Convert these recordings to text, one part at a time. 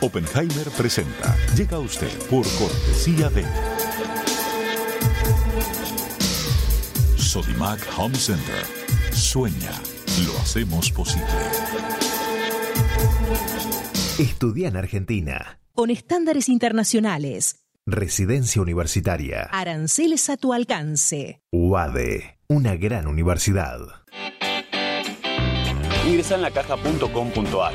Oppenheimer presenta. Llega a usted por cortesía de Sodimac Home Center. Sueña, lo hacemos posible. Estudia en Argentina. Con estándares internacionales. Residencia universitaria. Aranceles a tu alcance. UADE. Una gran universidad. Ingresa en lacaja.com.ar,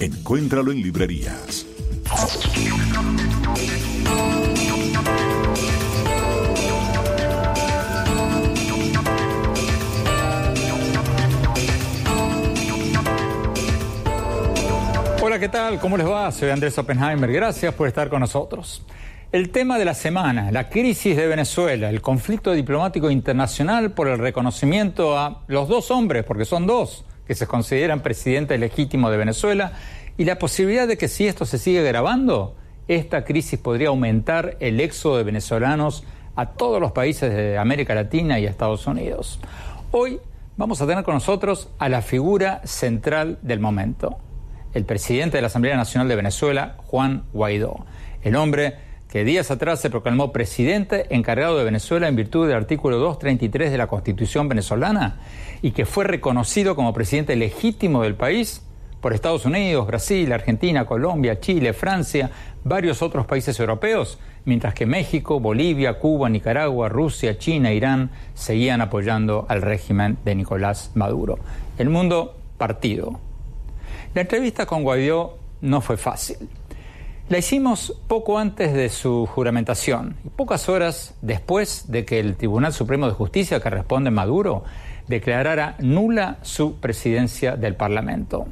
Encuéntralo en librerías. Hola, ¿qué tal? ¿Cómo les va? Soy Andrés Oppenheimer. Gracias por estar con nosotros. El tema de la semana, la crisis de Venezuela, el conflicto diplomático internacional por el reconocimiento a los dos hombres, porque son dos, que se consideran presidente legítimo de Venezuela, y la posibilidad de que si esto se sigue grabando, esta crisis podría aumentar el éxodo de venezolanos a todos los países de América Latina y a Estados Unidos. Hoy vamos a tener con nosotros a la figura central del momento, el presidente de la Asamblea Nacional de Venezuela, Juan Guaidó, el hombre que días atrás se proclamó presidente encargado de Venezuela en virtud del artículo 233 de la Constitución venezolana y que fue reconocido como presidente legítimo del país por Estados Unidos, Brasil, Argentina, Colombia, Chile, Francia, varios otros países europeos, mientras que México, Bolivia, Cuba, Nicaragua, Rusia, China, Irán seguían apoyando al régimen de Nicolás Maduro. El mundo partido. La entrevista con Guaidó no fue fácil. La hicimos poco antes de su juramentación y pocas horas después de que el Tribunal Supremo de Justicia, que responde Maduro, declarara nula su presidencia del Parlamento.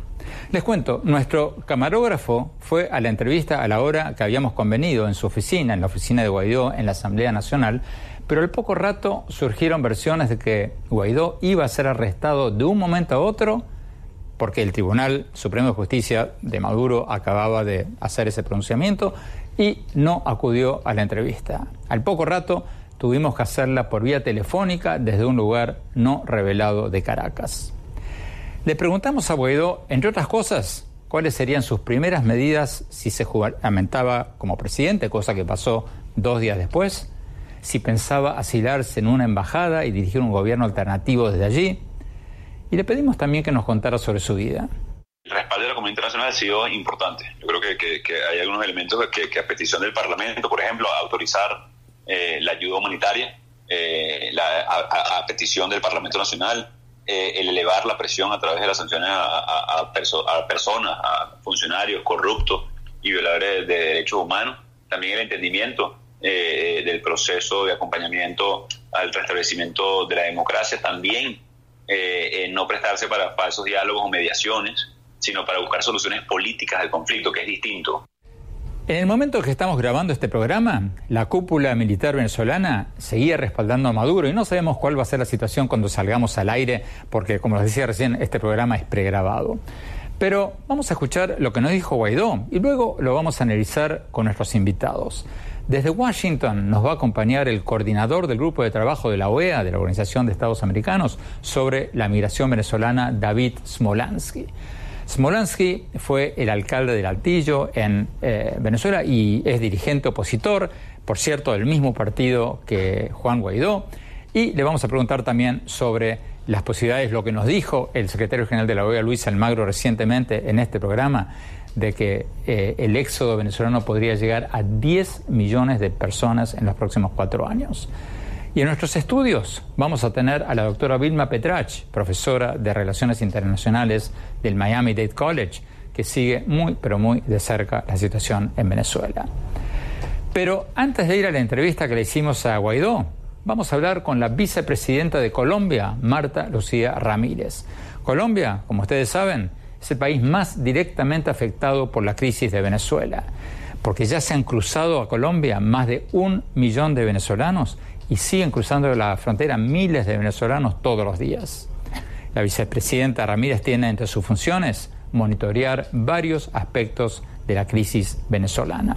Les cuento, nuestro camarógrafo fue a la entrevista a la hora que habíamos convenido en su oficina, en la oficina de Guaidó, en la Asamblea Nacional, pero al poco rato surgieron versiones de que Guaidó iba a ser arrestado de un momento a otro porque el Tribunal Supremo de Justicia de Maduro acababa de hacer ese pronunciamiento y no acudió a la entrevista. Al poco rato tuvimos que hacerla por vía telefónica desde un lugar no revelado de Caracas. Le preguntamos a Guaidó, entre otras cosas, cuáles serían sus primeras medidas si se juramentaba como presidente, cosa que pasó dos días después, si pensaba asilarse en una embajada y dirigir un gobierno alternativo desde allí, y le pedimos también que nos contara sobre su vida. El respaldo de la comunidad internacional ha sido importante. Yo creo que, que, hay algunos elementos que, a petición del Parlamento, por ejemplo, autorizar eh, la ayuda humanitaria, eh, a, petición del Parlamento Nacional, eh, el elevar la presión a través de las sanciones a, a personas, a funcionarios corruptos y violadores de, derechos humanos, también el entendimiento del proceso de acompañamiento al restablecimiento de la democracia, también eh, no prestarse para falsos diálogos o mediaciones, sino para buscar soluciones políticas al conflicto, que es distinto. En el momento que estamos grabando este programa, la cúpula militar venezolana seguía respaldando a Maduro y no sabemos cuál va a ser la situación cuando salgamos al aire, porque como les decía recién, este programa es pregrabado. Pero vamos a escuchar lo que nos dijo Guaidó y luego lo vamos a analizar con nuestros invitados. Desde Washington nos va a acompañar el coordinador del grupo de trabajo de la OEA, de la Organización de Estados Americanos, sobre la migración venezolana, David Smolansky. Smolansky fue el alcalde del Altillo en eh, Venezuela y es dirigente opositor, por cierto, del mismo partido que Juan Guaidó. Y le vamos a preguntar también sobre las posibilidades, lo que nos dijo el secretario general de la OEA, Luis Almagro, recientemente en este programa, de que eh, el éxodo venezolano podría llegar a 10 millones de personas en los próximos cuatro años. Y en nuestros estudios vamos a tener a la doctora Vilma Petrach, profesora de Relaciones Internacionales del Miami Dade College, que sigue muy, pero muy de cerca la situación en Venezuela. Pero antes de ir a la entrevista que le hicimos a Guaidó, vamos a hablar con la vicepresidenta de Colombia, Marta Lucía Ramírez. Colombia, como ustedes saben, es el país más directamente afectado por la crisis de Venezuela, porque ya se han cruzado a Colombia más de un millón de venezolanos y siguen cruzando la frontera miles de venezolanos todos los días. La vicepresidenta Ramírez tiene entre sus funciones monitorear varios aspectos de la crisis venezolana.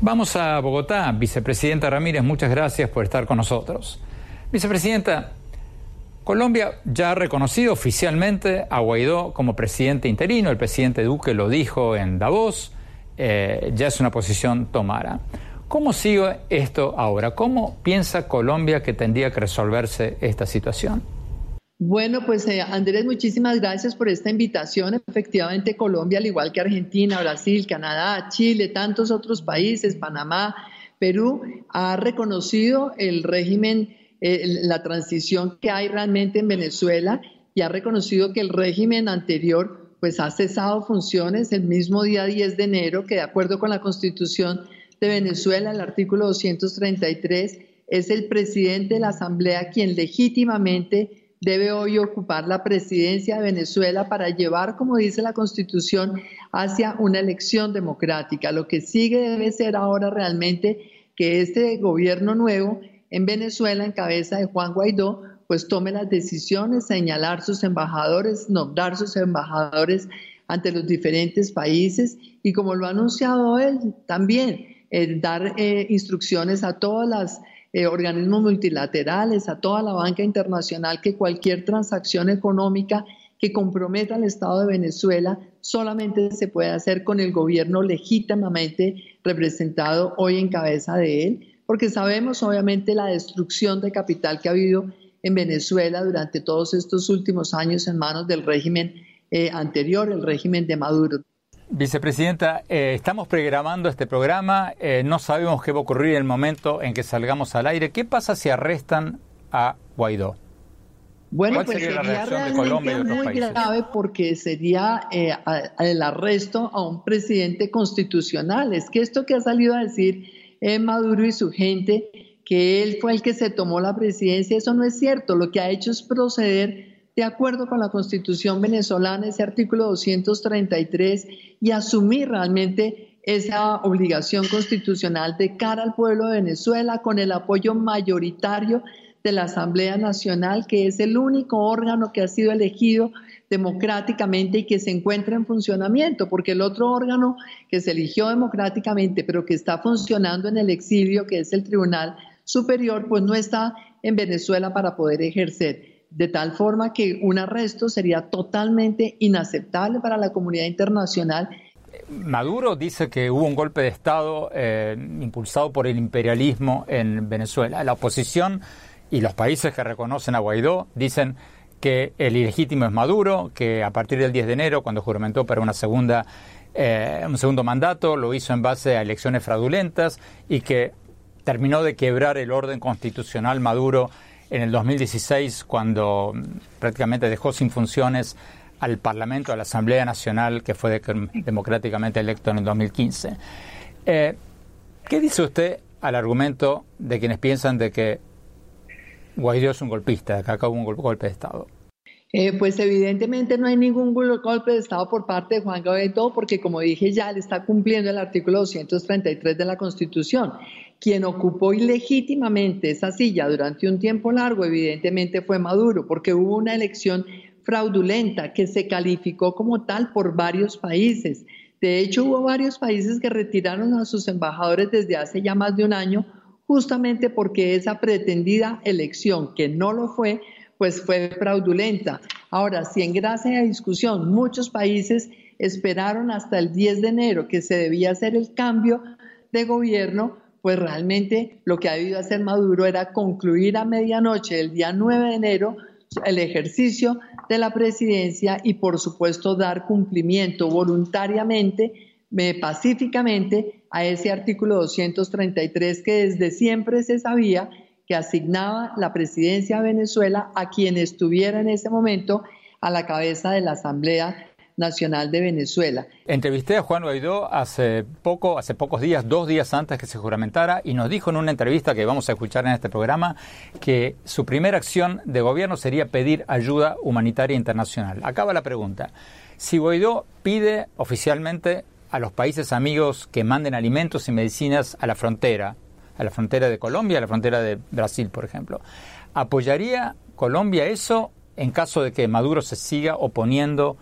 Vamos a Bogotá. Vicepresidenta Ramírez, muchas gracias por estar con nosotros. Vicepresidenta, Colombia ya ha reconocido oficialmente a Guaidó como presidente interino, el presidente Duque lo dijo en Davos, eh, ya es una posición tomada. ¿Cómo sigue esto ahora? ¿Cómo piensa Colombia que tendría que resolverse esta situación? Bueno, pues eh, Andrés, muchísimas gracias por esta invitación. Efectivamente, Colombia, al igual que Argentina, Brasil, Canadá, Chile, tantos otros países, Panamá, Perú, ha reconocido el régimen, eh, la transición que hay realmente en Venezuela y ha reconocido que el régimen anterior pues ha cesado funciones el mismo día 10 de enero, que de acuerdo con la Constitución de Venezuela, el artículo 233, es el presidente de la Asamblea quien legítimamente debe hoy ocupar la presidencia de Venezuela para llevar, como dice la Constitución, hacia una elección democrática. Lo que sigue debe ser ahora realmente que este gobierno nuevo en Venezuela, en cabeza de Juan Guaidó, pues tome las decisiones, señalar sus embajadores, nombrar sus embajadores ante los diferentes países y como lo ha anunciado él también, dar eh, instrucciones a todos los eh, organismos multilaterales, a toda la banca internacional, que cualquier transacción económica que comprometa al Estado de Venezuela solamente se puede hacer con el gobierno legítimamente representado hoy en cabeza de él, porque sabemos obviamente la destrucción de capital que ha habido en Venezuela durante todos estos últimos años en manos del régimen anterior, el régimen de Maduro. Vicepresidenta, eh, estamos programando este programa, eh, no sabemos qué va a ocurrir en el momento en que salgamos al aire. ¿Qué pasa si arrestan a Guaidó? Bueno, pues sería, realmente muy grave porque sería eh, el arresto a un presidente constitucional. Es que esto que ha salido a decir Maduro y su gente, que él fue el que se tomó la presidencia, eso no es cierto. Lo que ha hecho es proceder de acuerdo con la Constitución venezolana, ese artículo 233, y asumir realmente esa obligación constitucional de cara al pueblo de Venezuela con el apoyo mayoritario de la Asamblea Nacional, que es el único órgano que ha sido elegido democráticamente y que se encuentra en funcionamiento, porque el otro órgano que se eligió democráticamente, pero que está funcionando en el exilio, que es el Tribunal Superior, pues no está en Venezuela para poder ejercer de tal forma que un arresto sería totalmente inaceptable para la comunidad internacional. Maduro dice que hubo un golpe de Estado eh, impulsado por el imperialismo en Venezuela. La oposición y los países que reconocen a Guaidó dicen que el ilegítimo es Maduro, que a partir del 10 de enero, cuando juramentó para una segunda, eh, un segundo mandato, lo hizo en base a elecciones fraudulentas y que terminó de quebrar el orden constitucional Maduro en el 2016 cuando prácticamente dejó sin funciones al Parlamento, a la Asamblea Nacional que fue democráticamente electo en el 2015. Eh, ¿Qué dice usted al argumento de quienes piensan de que Guaidó es un golpista, acá hubo un golpe de Estado? Eh, pues evidentemente no hay ningún golpe de Estado por parte de Juan Guaidó porque como dije ya, él está cumpliendo el artículo 233 de la Constitución quien ocupó ilegítimamente esa silla durante un tiempo largo, evidentemente fue Maduro, porque hubo una elección fraudulenta que se calificó como tal por varios países. De hecho, hubo varios países que retiraron a sus embajadores desde hace ya más de un año, justamente porque esa pretendida elección, que no lo fue, pues fue fraudulenta. Ahora, si en gracia de discusión muchos países esperaron hasta el 10 de enero que se debía hacer el cambio de gobierno, pues realmente lo que ha debido hacer Maduro era concluir a medianoche del día 9 de enero el ejercicio de la presidencia y por supuesto dar cumplimiento voluntariamente, eh, pacíficamente a ese artículo 233 que desde siempre se sabía que asignaba la presidencia de Venezuela a quien estuviera en ese momento a la cabeza de la Asamblea Nacional de Venezuela. Entrevisté a Juan Guaidó hace poco, hace pocos días, dos días antes que se juramentara, y nos dijo en una entrevista que vamos a escuchar en este programa que su primera acción de gobierno sería pedir ayuda humanitaria internacional. Acaba la pregunta. Si Guaidó pide oficialmente a los países amigos que manden alimentos y medicinas a la frontera, a la frontera de Colombia, a la frontera de Brasil, por ejemplo, ¿apoyaría Colombia eso en caso de que Maduro se siga oponiendo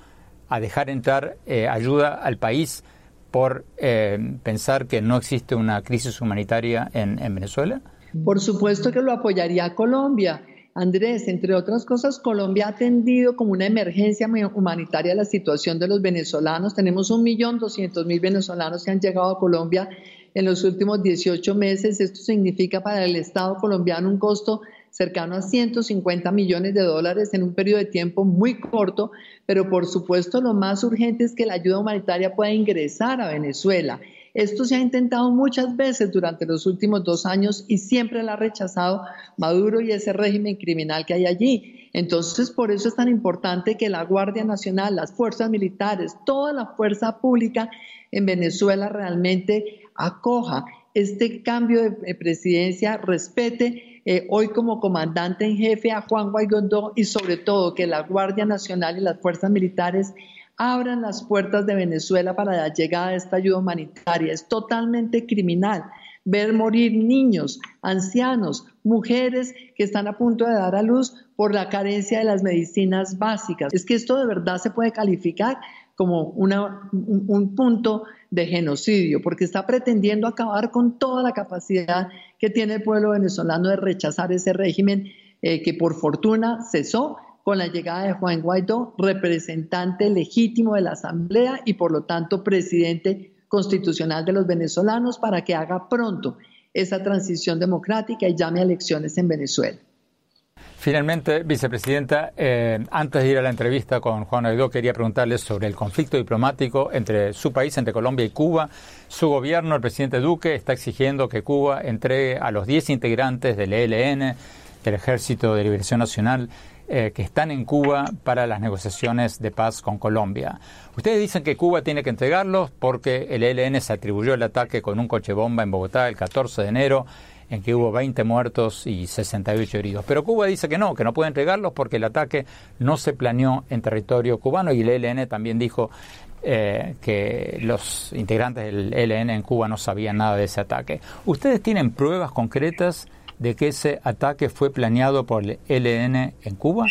a dejar entrar eh, ayuda al país por eh, pensar que no existe una crisis humanitaria en, Venezuela? Por supuesto que lo apoyaría Colombia. Andrés, entre otras cosas, Colombia ha atendido como una emergencia humanitaria la situación de los venezolanos. Tenemos un millón doscientos mil venezolanos que han llegado a Colombia en los últimos 18 meses. Esto significa para el Estado colombiano un costo cercano a 150 millones de dólares en un periodo de tiempo muy corto, pero por supuesto lo más urgente es que la ayuda humanitaria pueda ingresar a Venezuela. Esto se ha intentado muchas veces durante los últimos dos años y siempre la ha rechazado Maduro y ese régimen criminal que hay allí. Entonces, por eso es tan importante que la Guardia Nacional, las fuerzas militares, toda la fuerza pública en Venezuela realmente acoja este cambio de presidencia, respete eh, hoy como comandante en jefe a Juan Guaidó y sobre todo que la Guardia Nacional y las fuerzas militares abran las puertas de Venezuela para la llegada de esta ayuda humanitaria. Es totalmente criminal ver morir niños, ancianos, mujeres que están a punto de dar a luz por la carencia de las medicinas básicas. Es que esto de verdad se puede calificar como un, punto de genocidio, porque está pretendiendo acabar con toda la capacidad que tiene el pueblo venezolano de rechazar ese régimen eh, que por fortuna cesó con la llegada de Juan Guaidó, representante legítimo de la Asamblea y por lo tanto presidente constitucional de los venezolanos, para que haga pronto esa transición democrática y llame a elecciones en Venezuela. Finalmente, vicepresidenta, eh, antes de ir a la entrevista con Juan Guaidó, quería preguntarle sobre el conflicto diplomático entre su país, entre Colombia y Cuba. Su gobierno, el presidente Duque, está exigiendo que Cuba entregue a los 10 integrantes del ELN, del Ejército de Liberación Nacional, eh, que están en Cuba para las negociaciones de paz con Colombia. Ustedes dicen que Cuba tiene que entregarlos porque el ELN se atribuyó el ataque con un coche bomba en Bogotá el 14 de enero en que hubo 20 muertos y 68 heridos. Pero Cuba dice que no, que no puede entregarlos porque el ataque no se planeó en territorio cubano y el ELN también dijo eh, que los integrantes del ELN en Cuba no sabían nada de ese ataque. ¿Ustedes tienen pruebas concretas de que ese ataque fue planeado por el ELN en Cuba?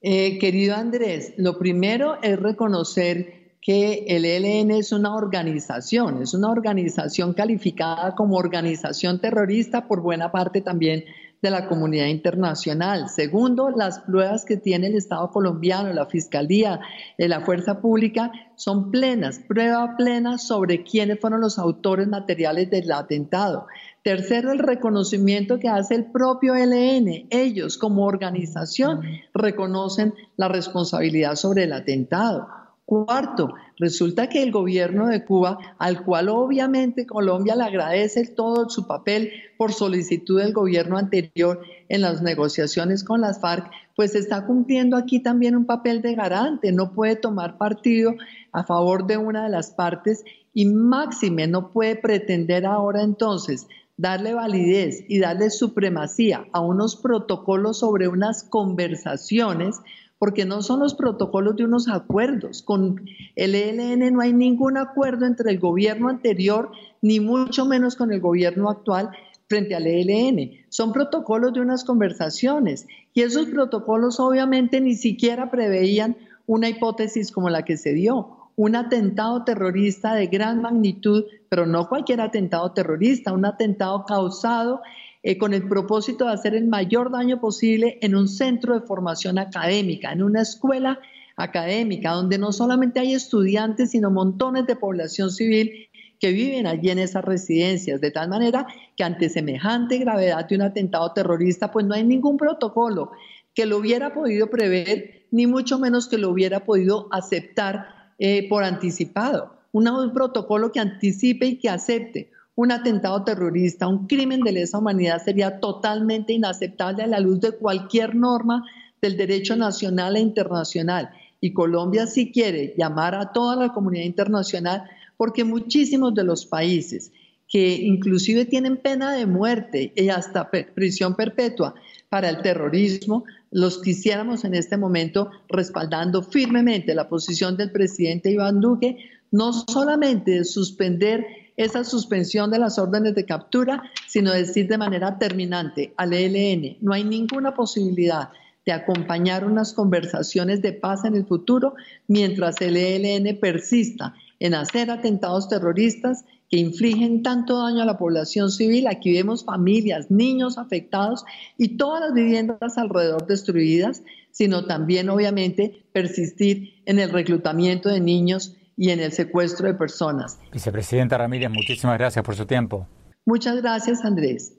Eh, querido Andrés, lo primero es reconocer que el ELN es una organización, es una organización calificada como organización terrorista por buena parte también de la comunidad internacional. Segundo, las pruebas que tiene el Estado colombiano, la Fiscalía, de la Fuerza Pública son plenas, prueba plena sobre quiénes fueron los autores materiales del atentado. Tercero, el reconocimiento que hace el propio ELN. Ellos como organización reconocen la responsabilidad sobre el atentado. Cuarto, resulta que el gobierno de Cuba, al cual obviamente Colombia le agradece todo su papel por solicitud del gobierno anterior en las negociaciones con las FARC, pues está cumpliendo aquí también un papel de garante, no puede tomar partido a favor de una de las partes y máxime no puede pretender ahora entonces darle validez y darle supremacía a unos protocolos sobre unas conversaciones porque no son los protocolos de unos acuerdos. Con el ELN no hay ningún acuerdo entre el gobierno anterior, ni mucho menos con el gobierno actual frente al ELN. Son protocolos de unas conversaciones y esos protocolos obviamente ni siquiera preveían una hipótesis como la que se dio, un atentado terrorista de gran magnitud, pero no cualquier atentado terrorista, un atentado causado eh, con el propósito de hacer el mayor daño posible en un centro de formación académica, en una escuela académica, donde no solamente hay estudiantes, sino montones de población civil que viven allí en esas residencias, de tal manera que ante semejante gravedad de un atentado terrorista, pues no hay ningún protocolo que lo hubiera podido prever, ni mucho menos que lo hubiera podido aceptar eh, por anticipado. un protocolo que anticipe y que acepte un atentado terrorista, un crimen de lesa humanidad sería totalmente inaceptable a la luz de cualquier norma del derecho nacional e internacional. Y Colombia sí quiere llamar a toda la comunidad internacional porque muchísimos de los países que inclusive tienen pena de muerte y hasta prisión perpetua para el terrorismo, los quisiéramos en este momento respaldando firmemente la posición del presidente Iván Duque, no solamente de suspender esa suspensión de las órdenes de captura, sino decir de manera terminante al ELN, no hay ninguna posibilidad de acompañar unas conversaciones de paz en el futuro mientras el ELN persista en hacer atentados terroristas que infligen tanto daño a la población civil. Aquí vemos familias, niños afectados y todas las viviendas alrededor destruidas, sino también obviamente persistir en el reclutamiento de niños y en el secuestro de personas. Vicepresidenta Ramírez, muchísimas gracias por su tiempo. Muchas gracias, Andrés.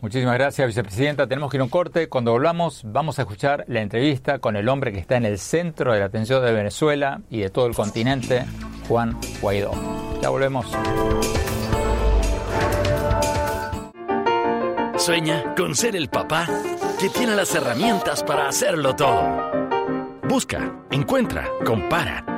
Muchísimas gracias, vicepresidenta. Tenemos que ir a un corte. Cuando volvamos, vamos a escuchar la entrevista con el hombre que está en el centro de la atención de Venezuela y de todo el continente, Juan Guaidó. Ya volvemos. Sueña con ser el papá que tiene las herramientas para hacerlo todo. Busca, encuentra, compara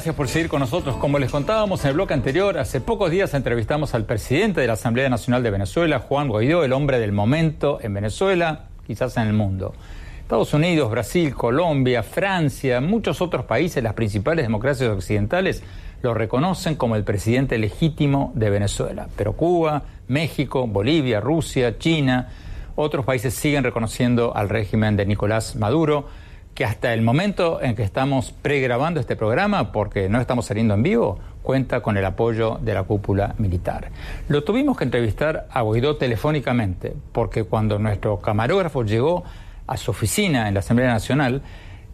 Gracias por seguir con nosotros. Como les contábamos en el bloque anterior, hace pocos días entrevistamos al presidente de la Asamblea Nacional de Venezuela, Juan Guaidó, el hombre del momento en Venezuela, quizás en el mundo. Estados Unidos, Brasil, Colombia, Francia, muchos otros países, las principales democracias occidentales, lo reconocen como el presidente legítimo de Venezuela. Pero Cuba, México, Bolivia, Rusia, China, otros países siguen reconociendo al régimen de Nicolás Maduro que hasta el momento en que estamos pregrabando este programa, porque no estamos saliendo en vivo, cuenta con el apoyo de la cúpula militar. Lo tuvimos que entrevistar a Guaidó telefónicamente, porque cuando nuestro camarógrafo llegó a su oficina en la Asamblea Nacional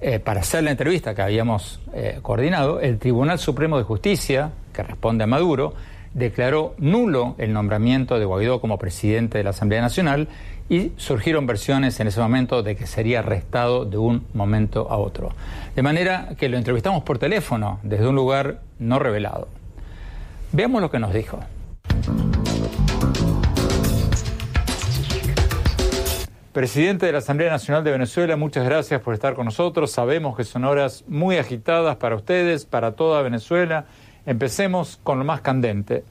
eh, para hacer la entrevista que habíamos eh, coordinado, el Tribunal Supremo de Justicia, que responde a Maduro, declaró nulo el nombramiento de Guaidó como presidente de la Asamblea Nacional y surgieron versiones en ese momento de que sería arrestado de un momento a otro. De manera que lo entrevistamos por teléfono desde un lugar no revelado. Veamos lo que nos dijo. Presidente de la Asamblea Nacional de Venezuela, muchas gracias por estar con nosotros. Sabemos que son horas muy agitadas para ustedes, para toda Venezuela Empecemos con lo más candente.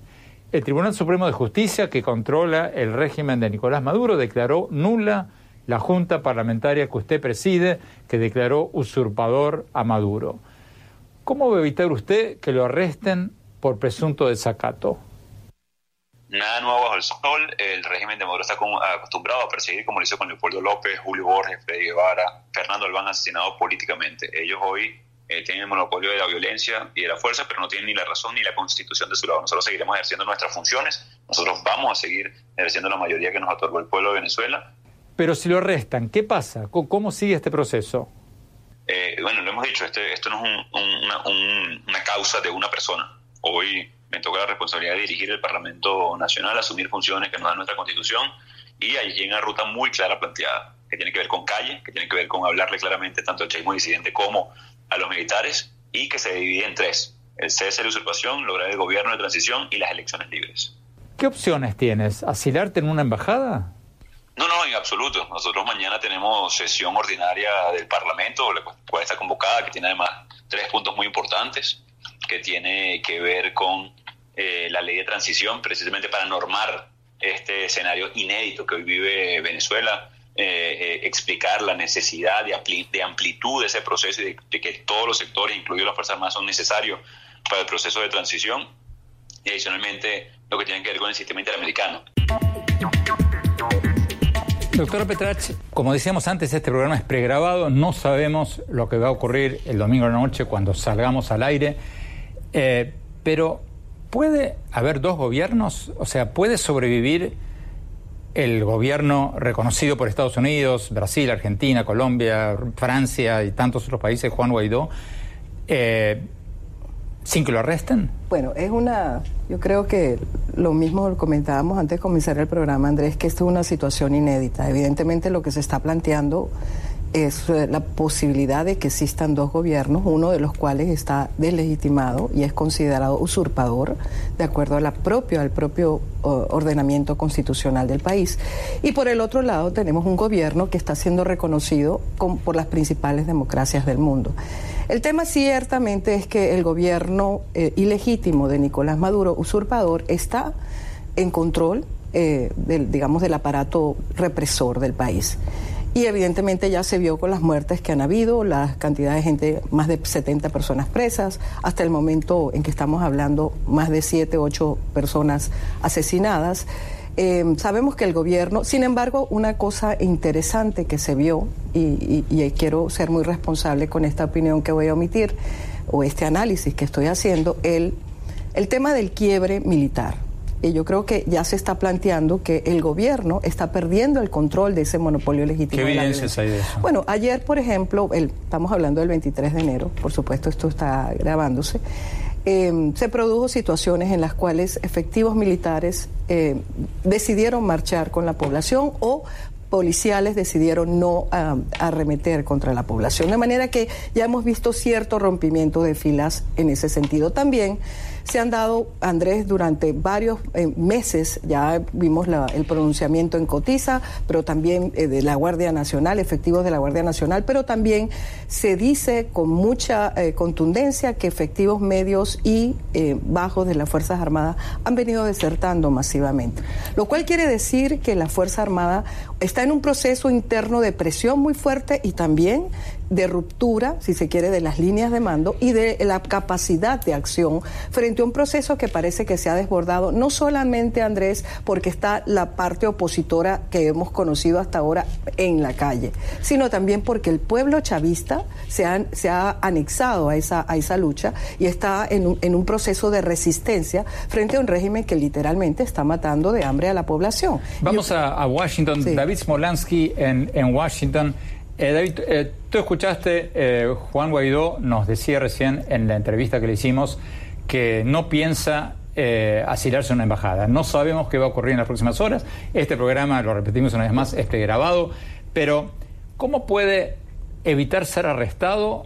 El Tribunal Supremo de Justicia, que controla el régimen de Nicolás Maduro, declaró nula la Junta Parlamentaria que usted preside, que declaró usurpador a Maduro. ¿Cómo va a evitar usted que lo arresten por presunto desacato? Nada nuevo bajo el sol. El régimen de Maduro está acostumbrado a perseguir, como lo hizo con Leopoldo López, Julio Borges, Freddy Guevara, Fernando Albán asesinado políticamente. Ellos hoy eh, tienen el monopolio de la violencia y de la fuerza, pero no tienen ni la razón ni la constitución de su lado. Nosotros seguiremos ejerciendo nuestras funciones, nosotros vamos a seguir ejerciendo la mayoría que nos otorgó el pueblo de Venezuela. Pero si lo arrestan, ¿qué pasa? ¿Cómo sigue este proceso? Eh, bueno, lo hemos dicho, este, esto no es una, causa de una persona. Hoy me toca la responsabilidad de dirigir el Parlamento Nacional, asumir funciones que nos da nuestra Constitución y hay una ruta muy clara planteada, que tiene que ver con calle, que tiene que ver con hablarle claramente tanto al chavismo disidente como a los militares y que se divide en tres. El cese de la usurpación, lograr el gobierno de transición y las elecciones libres. ¿Qué opciones tienes? ¿Asilarte en una embajada? No, no, en absoluto. Nosotros mañana tenemos sesión ordinaria del Parlamento, la cual está convocada, que tiene además tres puntos muy importantes, que tiene que ver con eh, la ley de transición, precisamente para normar este escenario inédito que hoy vive Venezuela, eh, eh, explicar la necesidad de, de, amplitud de ese proceso y de, que todos los sectores, incluidos las Fuerzas Armadas, son necesarios para el proceso de transición. Y adicionalmente lo que tiene que ver con el sistema interamericano. Doctora Petrach, como decíamos antes, este programa es pregrabado, no sabemos lo que va a ocurrir el domingo de la noche cuando salgamos al aire, eh, pero ¿puede haber dos gobiernos? O sea, ¿puede sobrevivir el gobierno reconocido por Estados Unidos, Brasil, Argentina, Colombia, Francia y tantos otros países, Juan Guaidó, eh, sin que lo arresten? Bueno, es una, yo creo que lo mismo comentábamos antes de comenzar el programa, Andrés, que esto es una situación inédita. Evidentemente lo que se está planteando es eh, la posibilidad de que existan dos gobiernos, uno de los cuales está deslegitimado y es considerado usurpador de acuerdo a la al propio ordenamiento constitucional del país. Y por el otro lado tenemos un gobierno que está siendo reconocido por las principales democracias del mundo. El tema ciertamente es que el gobierno eh, ilegítimo de Nicolás Maduro, usurpador, está en control eh, del, digamos, del aparato represor del país. Y evidentemente ya se vio con las muertes que han habido, la cantidad de gente, más de 70 personas presas, hasta el momento en que estamos hablando, más de 7, 8 personas asesinadas. Em, sabemos que el gobierno, sin embargo, una cosa interesante que se vio, y, quiero ser muy responsable con esta opinión que voy a omitir, o este análisis que estoy haciendo, el, el tema del quiebre militar. Y yo creo que ya se está planteando que el gobierno está perdiendo el control de ese monopolio legítimo. ¿Qué evidencias hay de eso? Bueno, ayer, por ejemplo, el, estamos hablando del 23 de enero, por supuesto esto está grabándose. Em, se produjo situaciones en las cuales efectivos militares eh, decidieron marchar con la población o policiales decidieron no arremeter contra la población. De manera que ya hemos visto cierto rompimiento de filas en ese sentido. También se han dado, Andrés, durante varios eh, meses, ya vimos el pronunciamiento en Cotiza, pero también eh, de la Guardia Nacional, efectivos de la Guardia Nacional, pero también se dice con mucha eh, contundencia que efectivos medios y bajos de las Fuerzas Armadas han venido desertando masivamente. Lo cual quiere decir que la Fuerza Armada está en un proceso interno de presión muy fuerte y también de ruptura, si se quiere, de las líneas de mando y de la capacidad de acción frente a un proceso que parece que se ha desbordado, no solamente, Andrés, porque está la parte opositora que hemos conocido hasta ahora en la calle, sino también porque el pueblo chavista se ha, se ha anexado a esa, a esa lucha y está en un, en un proceso de resistencia frente a un régimen que literalmente está matando de hambre a la población. Vamos a, Washington. David Smolansky en, en Washington. Eh, David, eh, tú escuchaste, eh, Juan Guaidó nos decía recién en la entrevista que le hicimos que no piensa asilarse a una embajada. No sabemos qué va a ocurrir en las próximas horas. Este programa, lo repetimos una vez más, es grabado. Pero, ¿cómo puede evitar ser arrestado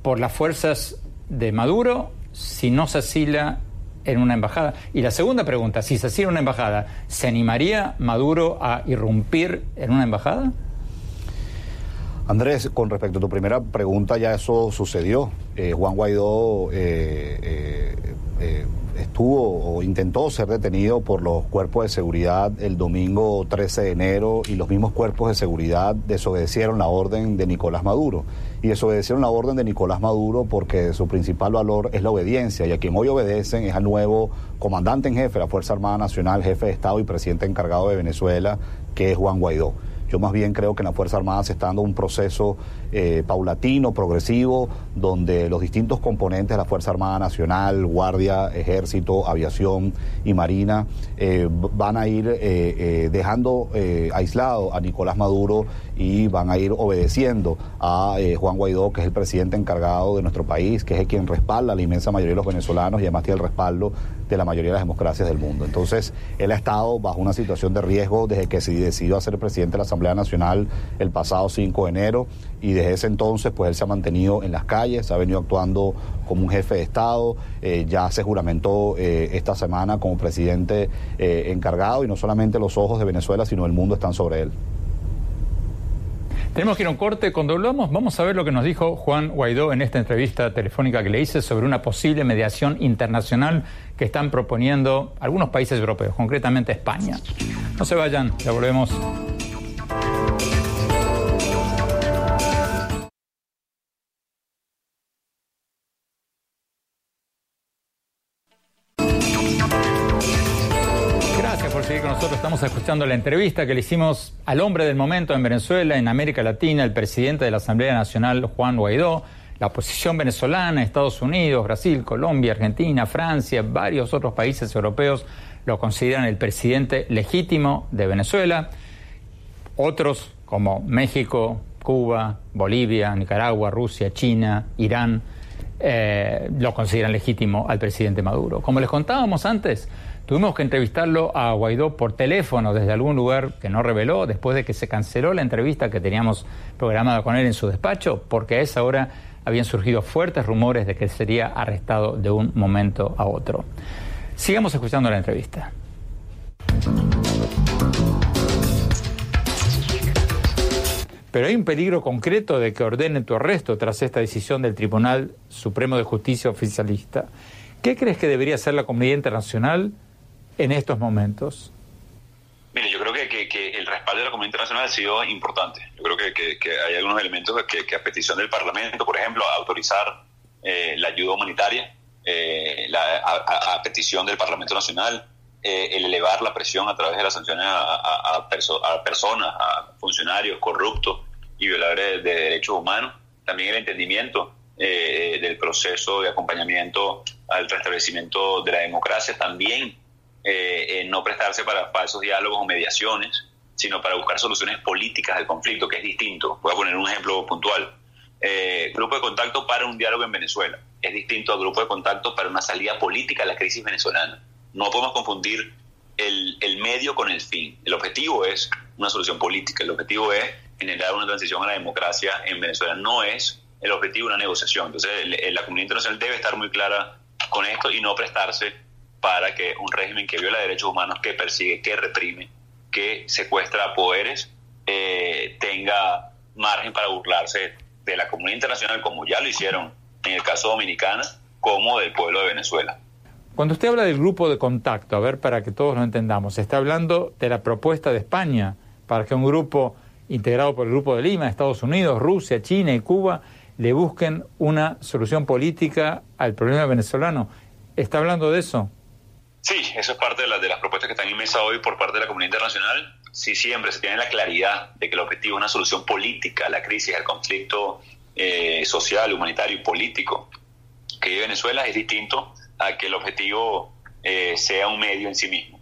por las fuerzas de Maduro si no se asila en una embajada? Y la segunda pregunta, si se asila en una embajada, ¿se animaría Maduro a irrumpir en una embajada? Andrés, con respecto a tu primera pregunta, ya eso sucedió. Eh, Juan Guaidó eh, eh, estuvo o intentó ser detenido por los cuerpos de seguridad el domingo 13 de enero y los mismos cuerpos de seguridad desobedecieron la orden de Nicolás Maduro. Y desobedecieron la orden de Nicolás Maduro porque su principal valor es la obediencia y a quien hoy obedecen es al nuevo comandante en jefe de la Fuerza Armada Nacional, jefe de Estado y presidente encargado de Venezuela, que es Juan Guaidó. Yo más bien creo que en la Fuerza Armada se está dando un proceso eh, paulatino, progresivo, donde los distintos componentes de la Fuerza Armada Nacional, Guardia, Ejército, Aviación y Marina eh, van a ir eh, dejando aislado a Nicolás Maduro y van a ir obedeciendo a Juan Guaidó, que es el presidente encargado de nuestro país, que es el quien respalda a la inmensa mayoría de los venezolanos y además tiene el respaldo de la mayoría de las democracias del mundo. Entonces, él ha estado bajo una situación de riesgo desde que se decidió a ser presidente de la Asamblea Nacional el pasado 5 de enero y desde ese entonces pues él se ha mantenido en las calles, ha venido actuando como un jefe de Estado, eh, ya se juramentó eh, esta semana como presidente eh, encargado y no solamente los ojos de Venezuela sino el mundo están sobre él. Tenemos que ir a un corte. Cuando hablamos, vamos a ver lo que nos dijo Juan Guaidó en esta entrevista telefónica que le hice sobre una posible mediación internacional que están proponiendo algunos países europeos, concretamente España. No se vayan, ya volvemos. Escuchando la entrevista que le hicimos al hombre del momento en Venezuela, en América Latina, el presidente de la Asamblea Nacional, Juan Guaidó. La oposición venezolana, Estados Unidos, Brasil, Colombia, Argentina, Francia, varios otros países europeos lo consideran el presidente legítimo de Venezuela. Otros, como México, Cuba, Bolivia, Nicaragua, Rusia, China, Irán, eh, lo consideran legítimo al presidente Maduro. Como les contábamos antes, tuvimos que entrevistarlo a Guaidó por teléfono desde algún lugar que no reveló después de que se canceló la entrevista que teníamos programada con él en su despacho, porque a esa hora habían surgido fuertes rumores de que sería arrestado de un momento a otro. Sigamos escuchando la entrevista. Pero hay un peligro concreto de que ordenen tu arresto tras esta decisión del Tribunal Supremo de Justicia oficialista. ¿Qué crees que debería hacer la comunidad internacional en estos momentos? Mire, yo creo que, el respaldo de la comunidad internacional ha sido importante. Yo creo que, hay algunos elementos que, a petición del Parlamento, por ejemplo, autorizar eh, la ayuda humanitaria, eh, a, petición del Parlamento Nacional, eh, el elevar la presión a través de las sanciones a, personas, a funcionarios corruptos y violadores de, derechos humanos. También el entendimiento eh, del proceso de acompañamiento al restablecimiento de la democracia. También eh, no prestarse para falsos diálogos o mediaciones, sino para buscar soluciones políticas del conflicto, que es distinto. Voy a poner un ejemplo puntual. grupo de contacto para un diálogo en Venezuela. Es distinto al grupo de contacto para una salida política a la crisis venezolana no podemos confundir el, medio con el fin. El objetivo es una solución política, el objetivo es generar una transición a la democracia en Venezuela, no es el objetivo una negociación. Entonces, la comunidad internacional debe estar muy clara con esto y no prestarse para que un régimen que viola derechos humanos, que persigue, que reprime, que secuestra poderes, eh, tenga margen para burlarse de la comunidad internacional, como ya lo hicieron en el caso dominicana, como del pueblo de Venezuela. Cuando usted habla del grupo de contacto, a ver, para que todos lo entendamos, está hablando de la propuesta de España para que un grupo integrado por el Grupo de Lima, Estados Unidos, Rusia, China y Cuba, le busquen una solución política al problema venezolano. ¿Está hablando de eso? Sí, eso es parte de, de las propuestas que están en mesa hoy por parte de la comunidad internacional. Sí, siempre se tiene la claridad de que el objetivo es una solución política a la crisis, al conflicto eh, social, humanitario y político que vive Venezuela, es distinto a que el objetivo eh, sea un medio en sí mismo.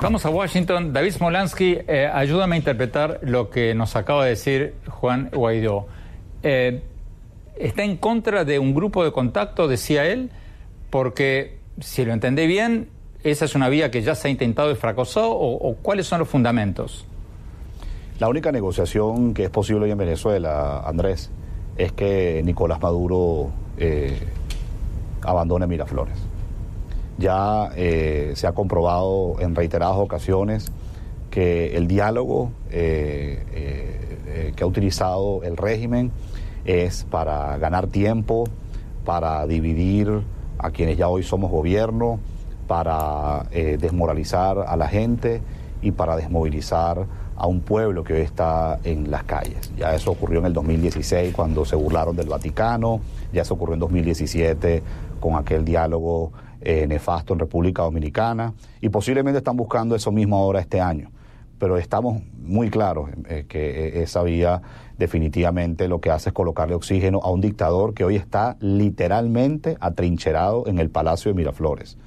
Vamos a Washington. David Smolansky, eh, ayúdame a interpretar lo que nos acaba de decir Juan Guaidó. Eh, ¿Está en contra de un grupo de contacto, decía él? Porque, si lo entendí bien, esa es una vía que ya se ha intentado y fracasó, o, cuáles son los fundamentos? La única negociación que es posible hoy en Venezuela, Andrés, es que Nicolás Maduro eh, abandone Miraflores. Ya eh, se ha comprobado en reiteradas ocasiones que el diálogo eh, que ha utilizado el régimen es para ganar tiempo, para dividir a quienes ya hoy somos gobierno, para desmoralizar a la gente y para desmovilizar a un pueblo que hoy está en las calles. Ya eso ocurrió en el 2016 cuando se burlaron del Vaticano, ya eso ocurrió en 2017 con aquel diálogo eh, nefasto en República Dominicana y posiblemente están buscando eso mismo ahora este año. Pero estamos muy claros eh, que esa vía definitivamente lo que hace es colocarle oxígeno a un dictador que hoy está literalmente atrincherado en el Palacio de Miraflores.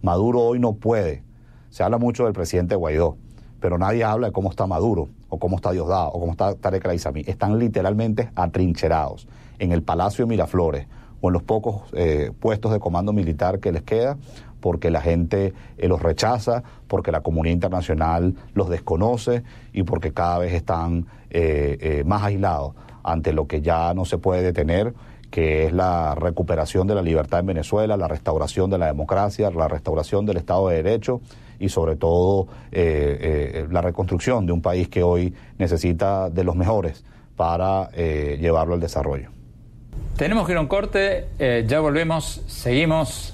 Maduro hoy no puede. Se habla mucho del presidente Guaidó pero nadie habla de cómo está Maduro, o cómo está Diosdado, o cómo está Tarek El Están literalmente atrincherados en el Palacio de Miraflores o en los pocos eh, puestos de comando militar que les queda, porque la gente eh, los rechaza, porque la comunidad internacional los desconoce y porque cada vez están eh, más aislados ante lo que ya no se puede detener que es la recuperación de la libertad en Venezuela, la restauración de la democracia, la restauración del Estado de Derecho y sobre todo eh, eh, la reconstrucción de un país que hoy necesita de los mejores para eh, llevarlo al desarrollo. Tenemos que ir a un corte, ya volvemos, seguimos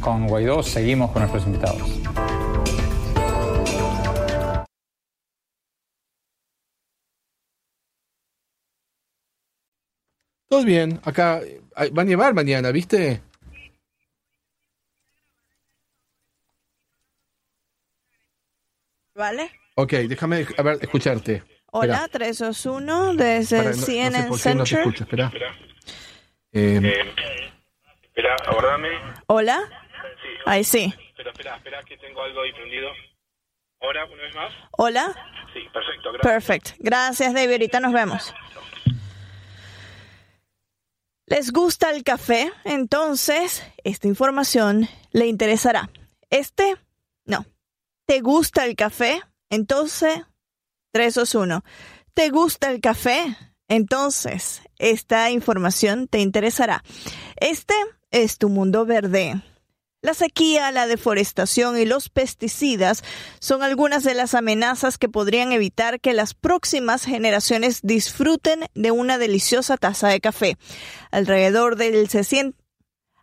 con Guaidó seguimos con nuestros invitados. Todo bien, acá eh, van a llevar mañana, ¿viste? ¿Vale? Ok, déjame a ver, escucharte. Hola, 321 desde Para, no, CNN no sé por qué No te Center. espera. Espera, aguardame. Hola. Ahí sí. Espera, espera, espera, que tengo algo ahí prendido. Ahora, una vez más. Hola. Sí, perfecto, gracias. Perfect. Gracias, David. Ahorita nos vemos. ¿Les gusta el café? Entonces, esta información le interesará. Este, no. ¿Te gusta el café? Entonces, 321. ¿Te gusta el café? Entonces, esta información te interesará. Este es tu mundo verde. La sequía, la deforestación y los pesticidas son algunas de las amenazas que podrían evitar que las próximas generaciones disfruten de una deliciosa taza de café. Alrededor del 60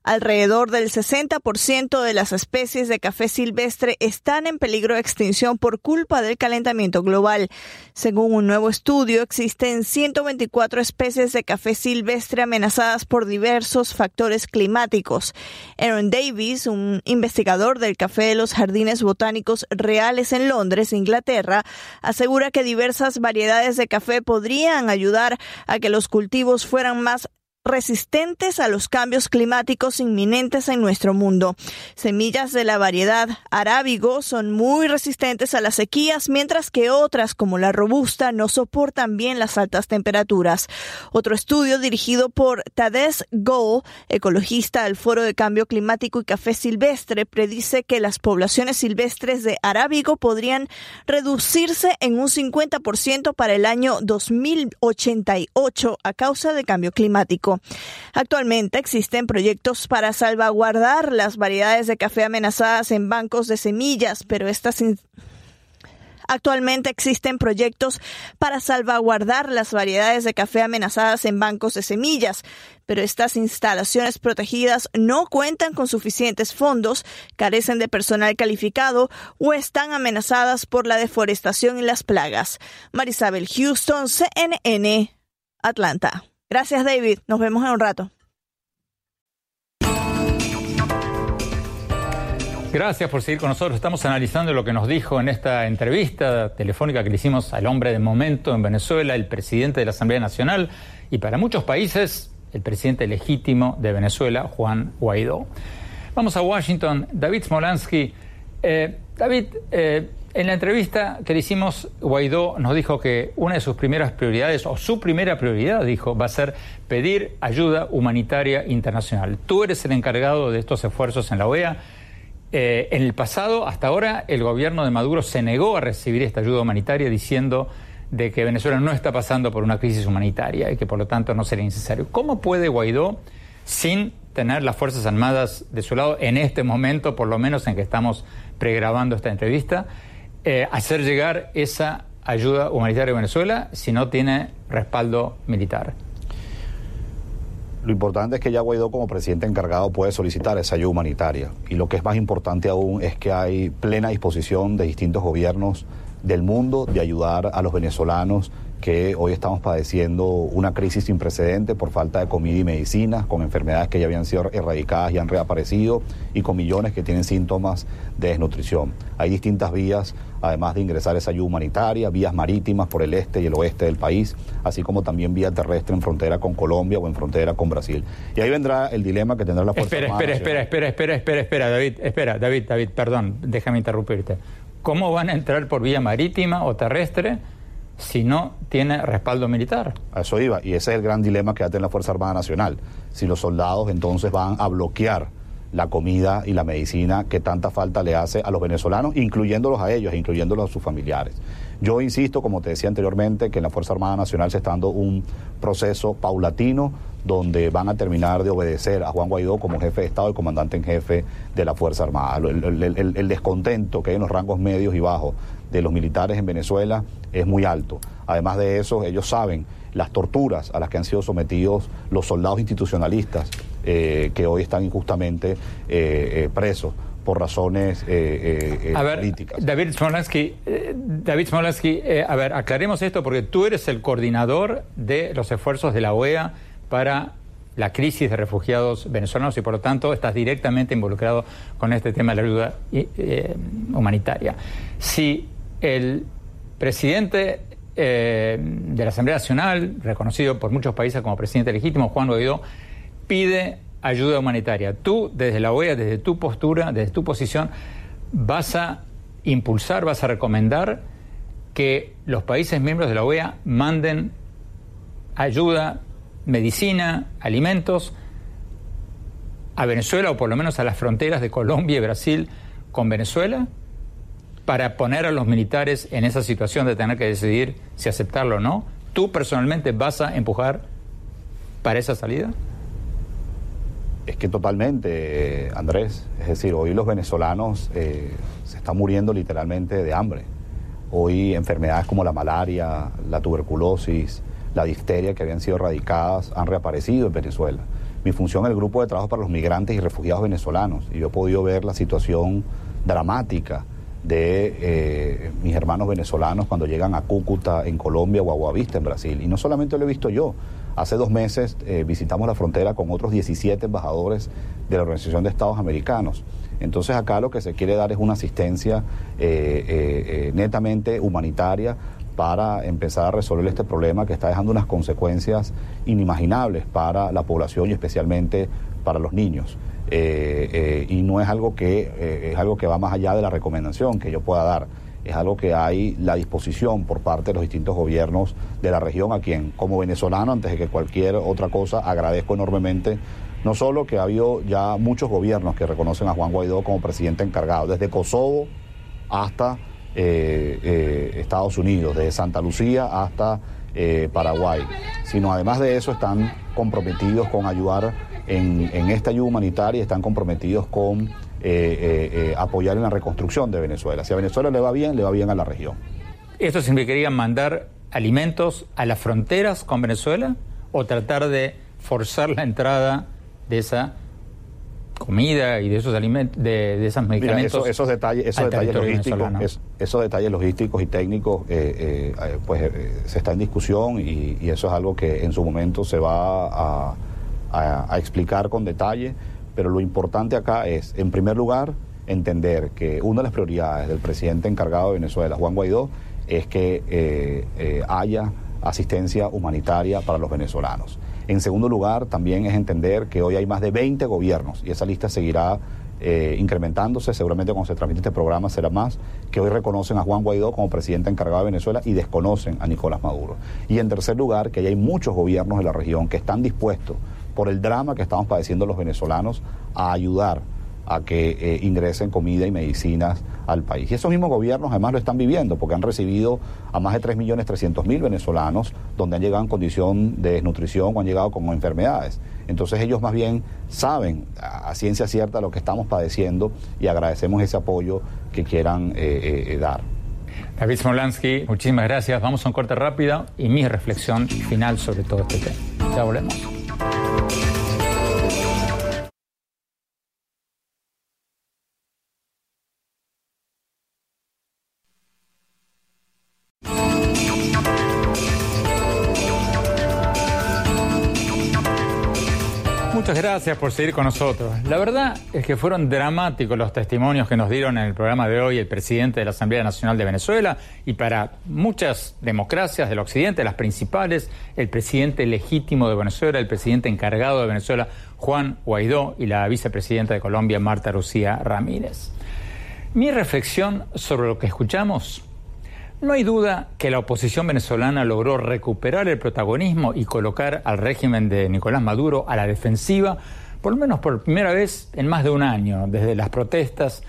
Alrededor del 60% de las especies de café silvestre están en peligro de extinción por culpa del calentamiento global. Según un nuevo estudio, existen 124 especies de café silvestre amenazadas por diversos factores climáticos. Aaron Davis, un investigador del café de los jardines botánicos reales en Londres, Inglaterra, asegura que diversas variedades de café podrían ayudar a que los cultivos fueran más resistentes a los cambios climáticos inminentes en nuestro mundo. Semillas de la variedad arábigo son muy resistentes a las sequías, mientras que otras, como la robusta, no soportan bien las altas temperaturas. Otro estudio dirigido por Tadej Gol, ecologista del Foro de Cambio Climático y Café Silvestre, predice que las poblaciones silvestres de arábigo podrían reducirse en un 50% para el año 2088 a causa del cambio climático. Actualmente existen proyectos para salvaguardar las variedades de café amenazadas en bancos de semillas, pero estas Actualmente existen proyectos para salvaguardar las variedades de café amenazadas en bancos de semillas, pero estas instalaciones protegidas no cuentan con suficientes fondos, carecen de personal calificado o están amenazadas por la deforestación y las plagas. Marisabel Houston, CNN, Atlanta. Gracias, David. Nos vemos en un rato. Gracias por seguir con nosotros. Estamos analizando lo que nos dijo en esta entrevista telefónica que le hicimos al hombre de momento en Venezuela, el presidente de la Asamblea Nacional y para muchos países el presidente legítimo de Venezuela, Juan Guaidó. Vamos a Washington. David Smolansky. Eh, David, eh, en la entrevista que le hicimos, Guaidó nos dijo que una de sus primeras prioridades, o su primera prioridad, dijo, va a ser pedir ayuda humanitaria internacional. Tú eres el encargado de estos esfuerzos en la OEA. Eh, en el pasado, hasta ahora, el gobierno de Maduro se negó a recibir esta ayuda humanitaria diciendo de que Venezuela no está pasando por una crisis humanitaria y que por lo tanto no sería necesario. ¿Cómo puede Guaidó, sin tener las Fuerzas Armadas de su lado en este momento, por lo menos en que estamos pregrabando esta entrevista, eh, hacer llegar esa ayuda humanitaria a Venezuela si no tiene respaldo militar? Lo importante es que ya Guaidó como presidente encargado puede solicitar esa ayuda humanitaria. Y lo que es más importante aún es que hay plena disposición de distintos gobiernos del mundo de ayudar a los venezolanos que hoy estamos padeciendo una crisis sin precedentes por falta de comida y medicinas, con enfermedades que ya habían sido erradicadas y han reaparecido, y con millones que tienen síntomas de desnutrición. Hay distintas vías, además de ingresar esa ayuda humanitaria, vías marítimas por el este y el oeste del país, así como también vía terrestre en frontera con Colombia o en frontera con Brasil. Y ahí vendrá el dilema que tendrá la Fuerza Espera, espera, espera, espera, espera, espera, espera, David, espera, David, David, perdón, déjame interrumpirte. ¿Cómo van a entrar por vía marítima o terrestre si no tiene respaldo militar? A eso iba, y ese es el gran dilema que a tener la Fuerza Armada Nacional. Si los soldados entonces van a bloquear la comida y la medicina que tanta falta le hace a los venezolanos, incluyéndolos a ellos, incluyéndolos a sus familiares. Yo insisto, como te decía anteriormente, que en la Fuerza Armada Nacional se está dando un proceso paulatino donde van a terminar de obedecer a Juan Guaidó como jefe de Estado y comandante en jefe de la Fuerza Armada. El- el descontento que hay en los rangos medios y bajos de los militares en Venezuela es muy alto. Además de eso, ellos saben las torturas a las que han sido sometidos los soldados institucionalistas eh, que hoy están injustamente eh, eh, presos por razones A ver, políticas. David Smolansky, David Smolansky, a ver, aclaremos esto porque tú eres el coordinador de los esfuerzos de la OEA para la crisis de refugiados venezolanos y por lo tanto estás directamente involucrado con este tema de la ayuda eh, humanitaria. Si el presidente eh, de la Asamblea Nacional, reconocido por muchos países como presidente legítimo, Juan Guaidó, pide ayuda humanitaria. Tú, desde la OEA, desde tu postura, desde tu posición, vas a impulsar, vas a recomendar que los países miembros de la OEA manden ayuda, medicina, alimentos a Venezuela o por lo menos a las fronteras de Colombia y Brasil con Venezuela para poner a los militares en esa situación de tener que decidir si aceptarlo o no? ¿Tú personalmente vas a empujar para esa salida? Es que totalmente, Andrés. Es decir, hoy los venezolanos eh, se están muriendo literalmente de hambre. Hoy enfermedades como la malaria, la tuberculosis, la difteria que habían sido erradicadas han reaparecido en Venezuela. Mi función es el grupo de trabajo para los migrantes y refugiados venezolanos y yo he podido ver la situación dramática de eh, mis hermanos venezolanos cuando llegan a Cúcuta en Colombia o a Guavista en Brasil. Y no solamente lo he visto yo, hace dos meses eh, visitamos la frontera con otros 17 embajadores de la Organización de Estados Americanos. Entonces acá lo que se quiere dar es una asistencia eh, netamente humanitaria para empezar a resolver este problema que está dejando unas consecuencias inimaginables para la población y especialmente para los niños. Eh, eh, y no es algo que eh, es algo que va más allá de la recomendación que yo pueda dar. Es algo que hay la disposición por parte de los distintos gobiernos de la región a quien como venezolano antes de que cualquier otra cosa agradezco enormemente. No solo que ha habido ya muchos gobiernos que reconocen a Juan Guaidó como presidente encargado desde Kosovo hasta Estados Unidos desde Santa Lucía hasta Paraguay sino además de eso están comprometidos con ayudar en, esta ayuda humanitaria están comprometidos con eh, eh, eh, apoyar en la reconstrucción de Venezuela. Si a Venezuela le va bien, le va bien a la región. ¿Esto significaría mandar alimentos a las fronteras con Venezuela o tratar de forzar la entrada de esa comida y de esos alimentos, de, esos medicamentos. esos detalles, esos detalles logísticos, esos detalles logísticos y técnicos, pues se está en discusión y, eso es algo que en su momento se va a, a, explicar con detalle, pero lo importante acá es, en primer lugar, entender que una de las prioridades del presidente encargado de Venezuela, Juan Guaidó, es que eh, eh, haya asistencia humanitaria para los venezolanos. En segundo lugar, también es entender que hoy hay más de 20 gobiernos y esa lista seguirá eh, incrementándose, seguramente cuando se transmite este programa será más, que hoy reconocen a Juan Guaidó como presidente encargado de Venezuela y desconocen a Nicolás Maduro. Y en tercer lugar, que hay muchos gobiernos de la región que están dispuestos por el drama que estamos padeciendo los venezolanos a ayudar a que eh, ingresen comida y medicinas al país. Y esos mismos gobiernos además lo están viviendo porque han recibido a más de 3.300.000 venezolanos donde han llegado en condición de desnutrición o han llegado con enfermedades. Entonces ellos más bien saben a, ciencia cierta lo que estamos padeciendo y agradecemos ese apoyo que quieran eh, eh, dar. David Smolansky, muchísimas gracias. Vamos a un corte rápido y mi reflexión final sobre todo este tema. Ya volvemos. Muchas gracias por seguir con nosotros. La verdad es que fueron dramáticos los testimonios que nos dieron en el programa de hoy el presidente de la Asamblea Nacional de Venezuela y para muchas democracias del Occidente, las principales, el presidente legítimo de Venezuela, el presidente encargado de Venezuela, Juan Guaidó, y la vicepresidenta de Colombia, Marta Lucía Ramírez. Mi reflexión sobre lo que escuchamos no hay duda que la oposición venezolana logró recuperar el protagonismo y colocar al régimen de Nicolás Maduro a la defensiva, por lo menos por primera vez en más de un año, desde las protestas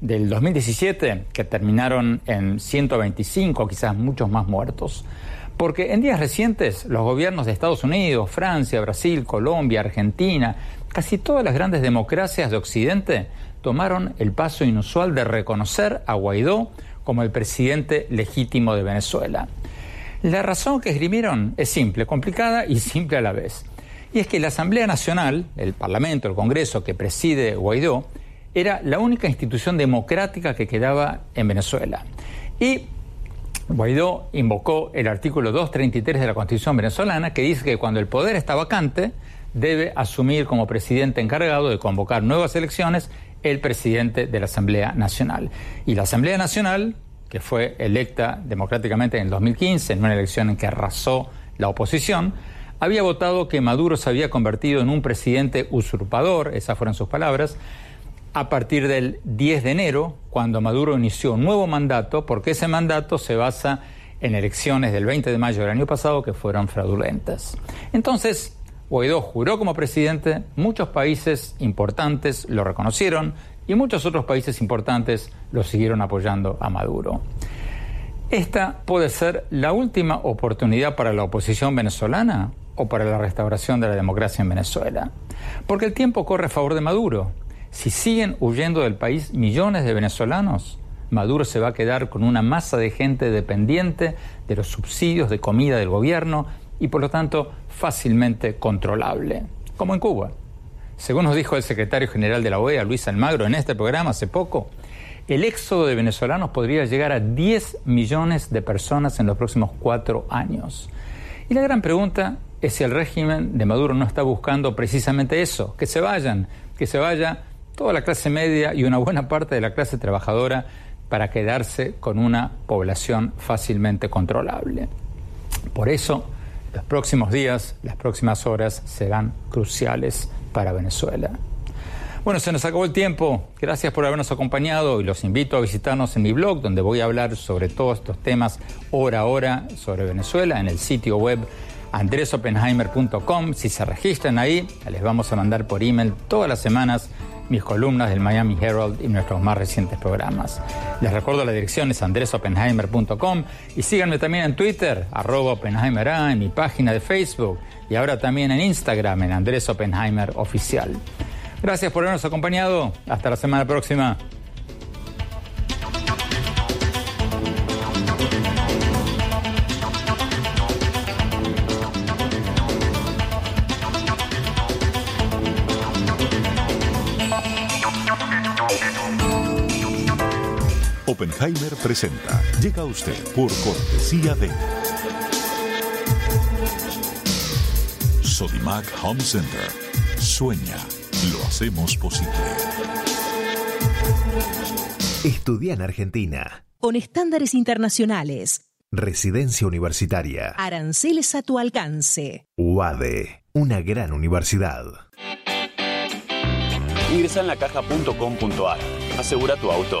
del 2017, que terminaron en 125, quizás muchos más muertos. Porque en días recientes los gobiernos de Estados Unidos, Francia, Brasil, Colombia, Argentina, casi todas las grandes democracias de Occidente tomaron el paso inusual de reconocer a Guaidó como el presidente legítimo de Venezuela. La razón que esgrimieron es simple, complicada y simple a la vez. Y es que la Asamblea Nacional, el Parlamento, el Congreso que preside Guaidó, era la única institución democrática que quedaba en Venezuela. Y Guaidó invocó el artículo 233 de la Constitución venezolana que dice que cuando el poder está vacante debe asumir como presidente encargado de convocar nuevas elecciones el presidente de la Asamblea Nacional. Y la Asamblea Nacional, que fue electa democráticamente en el 2015, en una elección en que arrasó la oposición, había votado que Maduro se había convertido en un presidente usurpador, esas fueron sus palabras, a partir del 10 de enero, cuando Maduro inició un nuevo mandato, porque ese mandato se basa en elecciones del 20 de mayo del año pasado que fueron fraudulentas. Entonces, Guaidó juró como presidente, muchos países importantes lo reconocieron y muchos otros países importantes lo siguieron apoyando a Maduro. ¿Esta puede ser la última oportunidad para la oposición venezolana o para la restauración de la democracia en Venezuela? Porque el tiempo corre a favor de Maduro. Si siguen huyendo del país millones de venezolanos, Maduro se va a quedar con una masa de gente dependiente de los subsidios de comida del gobierno y por lo tanto fácilmente controlable, como en Cuba. Según nos dijo el secretario general de la OEA, Luis Almagro, en este programa hace poco, el éxodo de venezolanos podría llegar a 10 millones de personas en los próximos cuatro años. Y la gran pregunta es si el régimen de Maduro no está buscando precisamente eso, que se vayan, que se vaya toda la clase media y una buena parte de la clase trabajadora para quedarse con una población fácilmente controlable. Por eso, los próximos días, las próximas horas serán cruciales para Venezuela. Bueno, se nos acabó el tiempo. Gracias por habernos acompañado y los invito a visitarnos en mi blog, donde voy a hablar sobre todos estos temas hora a hora sobre Venezuela, en el sitio web andresopenheimer.com. Si se registran ahí, les vamos a mandar por email todas las semanas mis columnas del Miami Herald y nuestros más recientes programas. Les recuerdo la dirección es andresopenheimer.com y síganme también en Twitter, arroba Oppenheimer en mi página de Facebook y ahora también en Instagram en Andrés Oppenheimer Oficial. Gracias por habernos acompañado. Hasta la semana próxima. Oppenheimer presenta. Llega a usted por cortesía de Sodimac Home Center. Sueña, lo hacemos posible. Estudia en Argentina. Con estándares internacionales. Residencia universitaria. Aranceles a tu alcance. UADE, una gran universidad. Ingresa en lacaja.com.ar, asegura tu auto